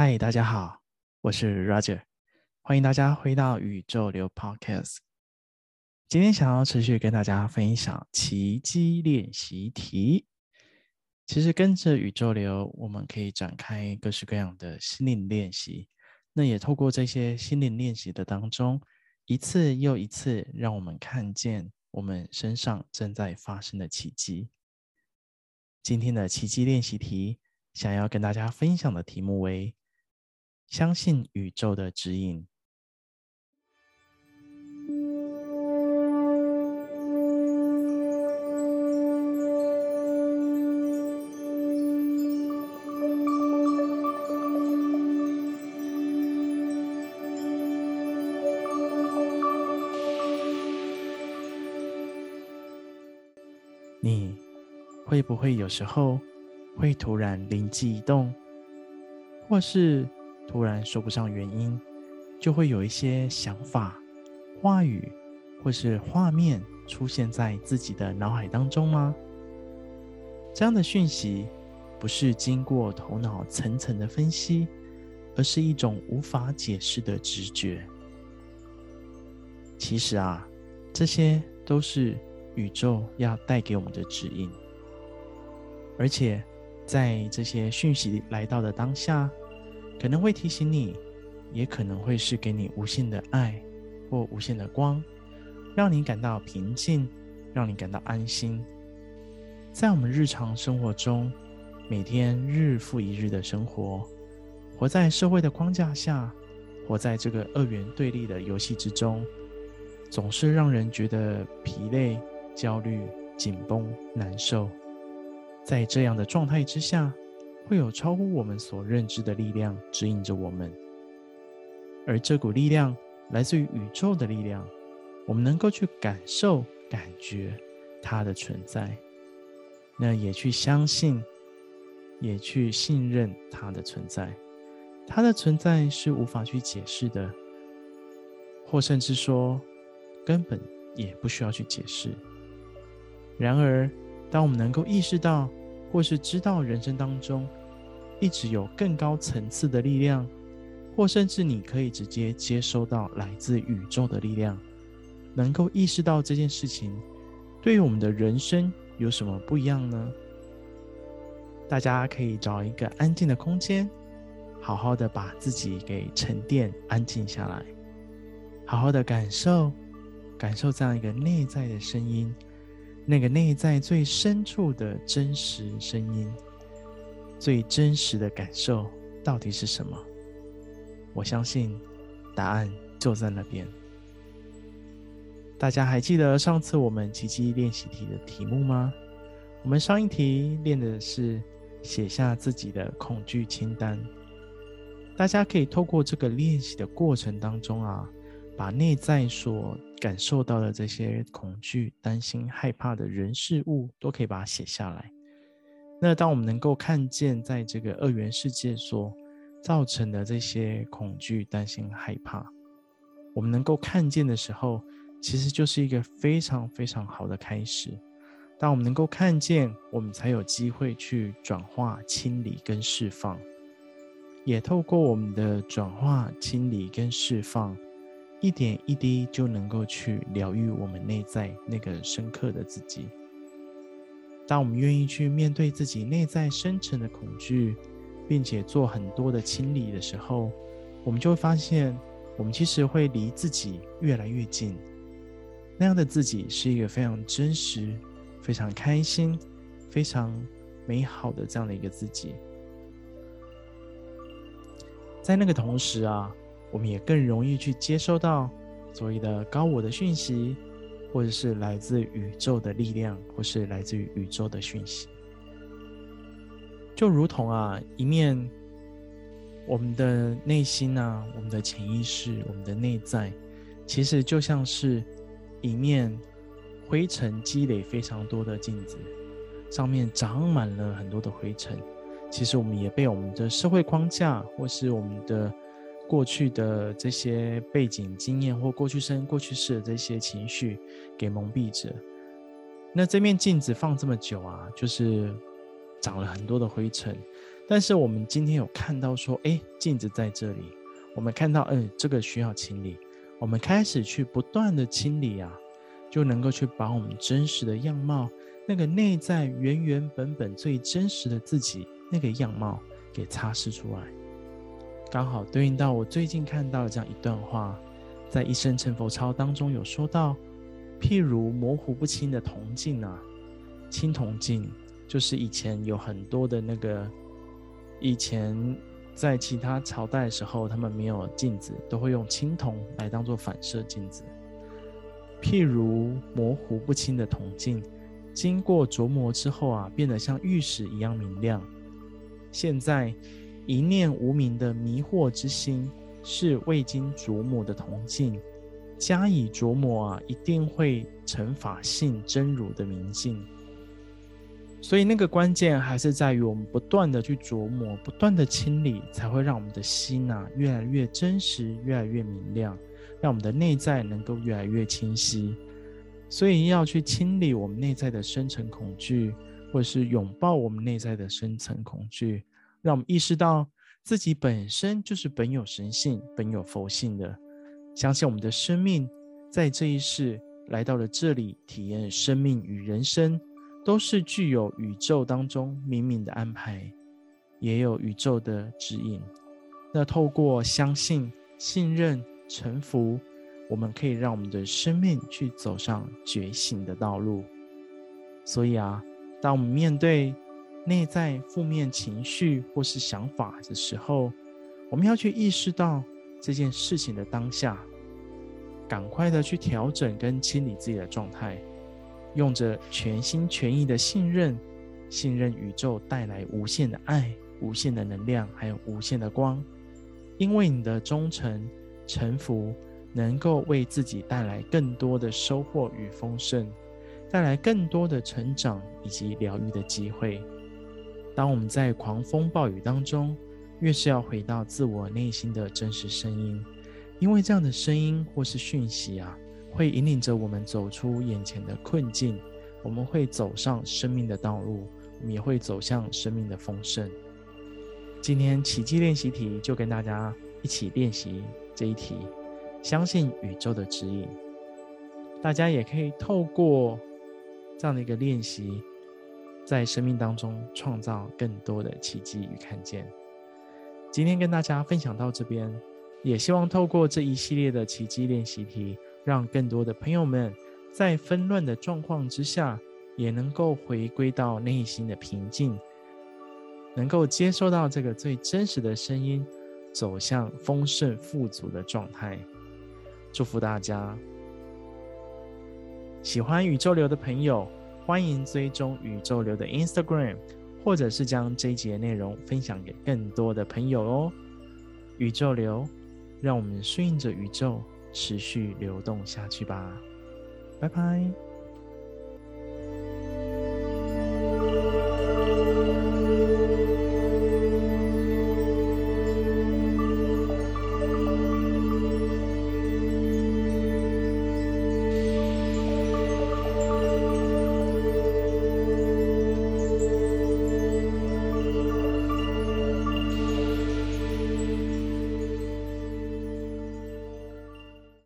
嗨，大家好，我是 Roger，欢迎大家回到宇宙流 Podcast。今天想要持续跟大家分享奇迹练习题。其实跟着宇宙流，我们可以展开各式各样的心灵练习。那也透过这些心灵练习的当中，一次又一次，让我们看见我们身上正在发生的奇迹。今天的奇迹练习题，想要跟大家分享的题目为。相信宇宙的指引。你会不会有时候会突然灵机一动，或是？突然说不上原因，就会有一些想法、话语或是画面出现在自己的脑海当中吗？这样的讯息不是经过头脑层层的分析，而是一种无法解释的直觉。其实啊，这些都是宇宙要带给我们的指引，而且在这些讯息来到的当下。可能会提醒你，也可能会是给你无限的爱或无限的光，让你感到平静，让你感到安心。在我们日常生活中，每天日复一日的生活，活在社会的框架下，活在这个二元对立的游戏之中，总是让人觉得疲累、焦虑、紧绷、难受。在这样的状态之下，会有超乎我们所认知的力量指引着我们，而这股力量来自于宇宙的力量，我们能够去感受、感觉它的存在，那也去相信，也去信任它的存在。它的存在是无法去解释的，或甚至说根本也不需要去解释。然而，当我们能够意识到，或是知道人生当中，一直有更高层次的力量，或甚至你可以直接接收到来自宇宙的力量，能够意识到这件事情，对于我们的人生有什么不一样呢？大家可以找一个安静的空间，好好的把自己给沉淀、安静下来，好好的感受，感受这样一个内在的声音，那个内在最深处的真实声音。最真实的感受到底是什么？我相信答案就在那边。大家还记得上次我们奇迹练习题的题目吗？我们上一题练的是写下自己的恐惧清单。大家可以透过这个练习的过程当中啊，把内在所感受到的这些恐惧、担心、害怕的人事物，都可以把它写下来。那当我们能够看见，在这个二元世界所造成的这些恐惧、担心、害怕，我们能够看见的时候，其实就是一个非常非常好的开始。当我们能够看见，我们才有机会去转化、清理跟释放。也透过我们的转化、清理跟释放，一点一滴就能够去疗愈我们内在那个深刻的自己。当我们愿意去面对自己内在深层的恐惧，并且做很多的清理的时候，我们就会发现，我们其实会离自己越来越近。那样的自己是一个非常真实、非常开心、非常美好的这样的一个自己。在那个同时啊，我们也更容易去接收到所谓的高我的讯息。或者是来自宇宙的力量，或是来自于宇宙的讯息，就如同啊，一面我们的内心啊，我们的潜意识，我们的内在，其实就像是一面灰尘积累非常多的镜子，上面长满了很多的灰尘。其实我们也被我们的社会框架，或是我们的。过去的这些背景经验，或过去生、过去世的这些情绪，给蒙蔽着。那这面镜子放这么久啊，就是长了很多的灰尘。但是我们今天有看到说，哎，镜子在这里，我们看到，嗯，这个需要清理，我们开始去不断的清理啊，就能够去把我们真实的样貌，那个内在原原本本最真实的自己那个样貌给擦拭出来。刚好对应到我最近看到的这样一段话，在《一生成佛钞》当中有说到，譬如模糊不清的铜镜啊，青铜镜就是以前有很多的那个，以前在其他朝代的时候，他们没有镜子，都会用青铜来当做反射镜子。譬如模糊不清的铜镜，经过琢磨之后啊，变得像玉石一样明亮。现在。一念无明的迷惑之心，是未经琢磨的铜镜，加以琢磨啊，一定会成法性真如的明镜。所以那个关键还是在于我们不断的去琢磨，不断的清理，才会让我们的心啊越来越真实，越来越明亮，让我们的内在能够越来越清晰。所以要去清理我们内在的深层恐惧，或是拥抱我们内在的深层恐惧。让我们意识到自己本身就是本有神性、本有佛性的，相信我们的生命在这一世来到了这里，体验生命与人生，都是具有宇宙当中冥冥的安排，也有宇宙的指引。那透过相信、信任、臣服，我们可以让我们的生命去走上觉醒的道路。所以啊，当我们面对内在负面情绪或是想法的时候，我们要去意识到这件事情的当下，赶快的去调整跟清理自己的状态，用着全心全意的信任，信任宇宙带来无限的爱、无限的能量，还有无限的光。因为你的忠诚、臣服，能够为自己带来更多的收获与丰盛，带来更多的成长以及疗愈的机会。当我们在狂风暴雨当中，越是要回到自我内心的真实声音，因为这样的声音或是讯息啊，会引领着我们走出眼前的困境，我们会走上生命的道路，我们也会走向生命的丰盛。今天奇迹练习题就跟大家一起练习这一题，相信宇宙的指引。大家也可以透过这样的一个练习。在生命当中创造更多的奇迹与看见。今天跟大家分享到这边，也希望透过这一系列的奇迹练习题，让更多的朋友们在纷乱的状况之下，也能够回归到内心的平静，能够接收到这个最真实的声音，走向丰盛富足的状态。祝福大家！喜欢宇宙流的朋友。欢迎追踪宇宙流的 Instagram，或者是将这一集的内容分享给更多的朋友哦。宇宙流，让我们顺应着宇宙，持续流动下去吧。拜拜。